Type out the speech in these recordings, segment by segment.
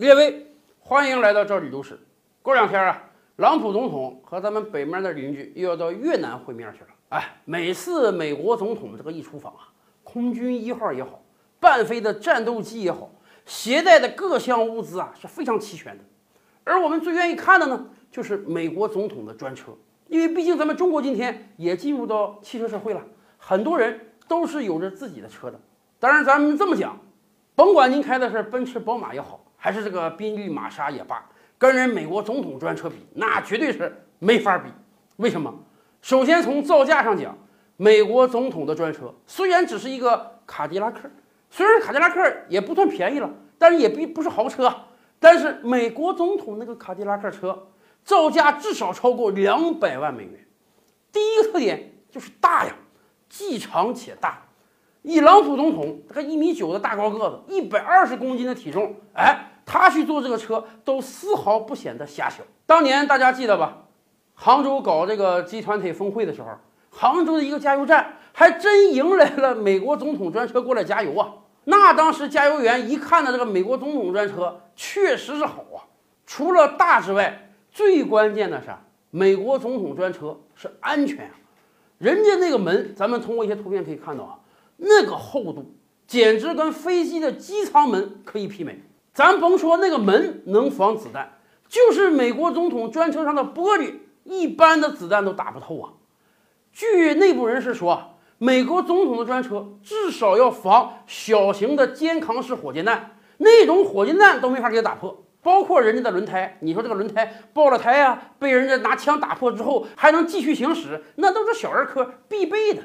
列位，欢迎来到这里都市。过两天啊，朗普总统和咱们北面的邻居又要到越南会面去了。哎，每次美国总统这个一出访啊，空军一号也好，伴飞的战斗机也好，携带的各项物资啊是非常齐全的。而我们最愿意看的呢，就是美国总统的专车，因为毕竟咱们中国今天也进入到汽车社会了，很多人都是有着自己的车的。当然，咱们这么讲，甭管您开的是奔驰、宝马也好。还是这个宾利、玛莎也罢，跟人美国总统专车比，那绝对是没法比。为什么？首先从造价上讲，美国总统的专车虽然只是一个卡迪拉克，虽然卡迪拉克也不算便宜了，但是也并不是豪车。但是美国总统那个卡迪拉克车造价至少超过两百万美元。第一个特点就是大呀，既长且大。以朗普总统这个一米九的大高个子，一百二十公斤的体重，哎。他去坐这个车都丝毫不显得狭小。当年大家记得吧？杭州搞这个集团体峰会的时候，杭州的一个加油站还真迎来了美国总统专车过来加油啊！那当时加油员一看到这个美国总统专车，确实是好啊。除了大之外，最关键的是美国总统专车是安全啊。人家那个门，咱们通过一些图片可以看到啊，那个厚度简直跟飞机的机舱门可以媲美。咱甭说那个门能防子弹，就是美国总统专车上的玻璃，一般的子弹都打不透啊。据内部人士说，美国总统的专车至少要防小型的肩扛式火箭弹，那种火箭弹都没法给它打破。包括人家的轮胎，你说这个轮胎爆了胎啊，被人家拿枪打破之后还能继续行驶，那都是小儿科必备的。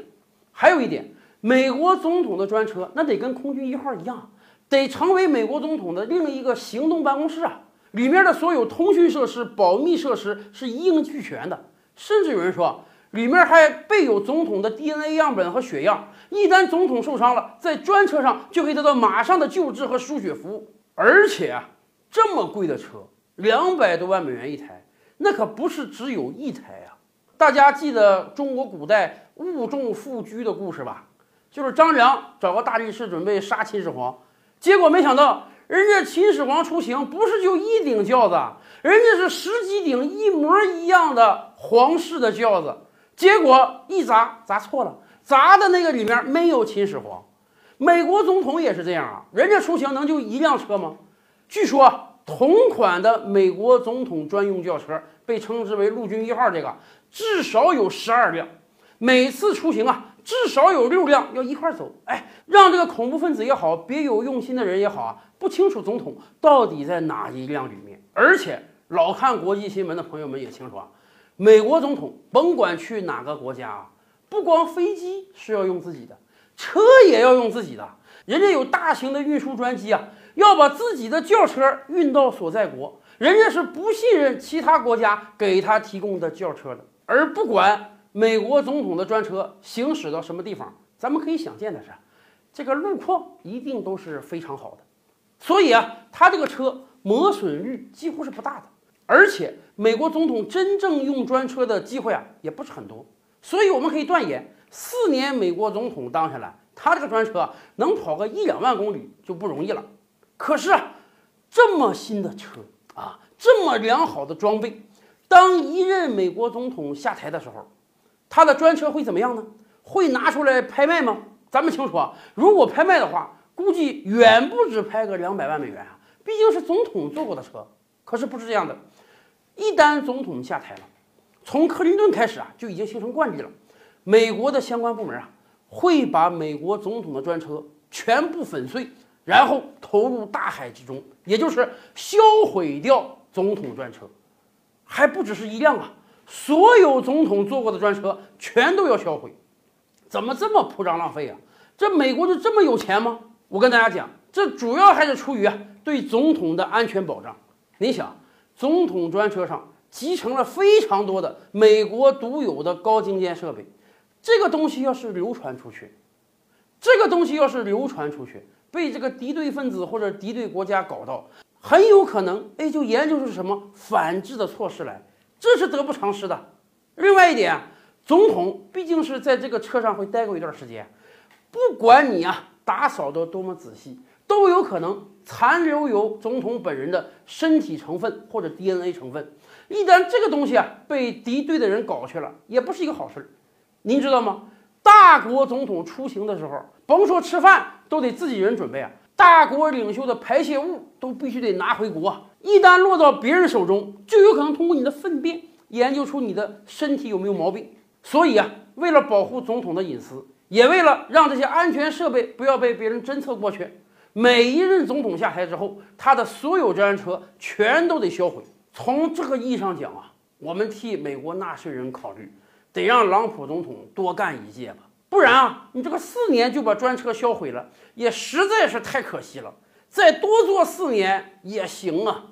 还有一点，美国总统的专车那得跟空军一号一样。得成为美国总统的另一个行动办公室啊！里面的所有通讯设施、保密设施是一应俱全的，甚至有人说里面还备有总统的 DNA 样本和血样，一旦总统受伤了，在专车上就可以得到马上的救治和输血服务。而且啊，这么贵的车，两百多万美元一台，那可不是只有一台啊！大家记得中国古代物重富居的故事吧？就是张良找个大力士准备杀秦始皇。结果没想到，人家秦始皇出行不是就一顶轿子，人家是十几顶一模一样的皇室的轿子。结果一砸砸错了，砸的那个里面没有秦始皇。美国总统也是这样啊，人家出行能就一辆车吗？据说同款的美国总统专用轿车，被称之为陆军一号，这个至少有十二辆，每次出行啊。至少有六辆要一块走，哎，让这个恐怖分子也好，别有用心的人也好啊，不清楚总统到底在哪一辆里面。而且老看国际新闻的朋友们也清楚啊，美国总统甭管去哪个国家啊，不光飞机是要用自己的，车也要用自己的。人家有大型的运输专机啊，要把自己的轿车运到所在国，人家是不信任其他国家给他提供的轿车的，而不管。美国总统的专车行驶到什么地方，咱们可以想见的是，这个路况一定都是非常好的，所以啊，他这个车磨损率几乎是不大的，而且美国总统真正用专车的机会啊也不是很多，所以我们可以断言，四年美国总统当下来，他这个专车能跑个一两万公里就不容易了。可是啊，这么新的车啊，这么良好的装备，当一任美国总统下台的时候。他的专车会怎么样呢？会拿出来拍卖吗？咱们清楚啊，如果拍卖的话，估计远不止拍个两百万美元啊。毕竟是总统坐过的车。可是不是这样的，一旦总统下台了，从克林顿开始啊，就已经形成惯例了。美国的相关部门啊，会把美国总统的专车全部粉碎，然后投入大海之中，也就是销毁掉总统专车，还不只是一辆啊。所有总统坐过的专车全都要销毁，怎么这么铺张浪费啊？这美国就这么有钱吗？我跟大家讲，这主要还是出于啊对总统的安全保障。你想，总统专车上集成了非常多的美国独有的高精尖设备，这个东西要是流传出去，这个东西要是流传出去，被这个敌对分子或者敌对国家搞到，很有可能哎就研究出什么反制的措施来。这是得不偿失的。另外一点，总统毕竟是在这个车上会待过一段时间，不管你啊打扫的多么仔细，都有可能残留有总统本人的身体成分或者 DNA 成分。一旦这个东西啊被敌对的人搞去了，也不是一个好事儿。您知道吗？大国总统出行的时候，甭说吃饭，都得自己人准备啊。大国领袖的排泄物都必须得拿回国，一旦落到别人手中，就有可能通过你的粪便研究出你的身体有没有毛病。所以啊，为了保护总统的隐私，也为了让这些安全设备不要被别人侦测过去，每一任总统下台之后，他的所有战车全都得销毁。从这个意义上讲啊，我们替美国纳税人考虑，得让朗普总统多干一届吧。不然啊，你这个四年就把专车销毁了，也实在是太可惜了。再多做四年也行啊。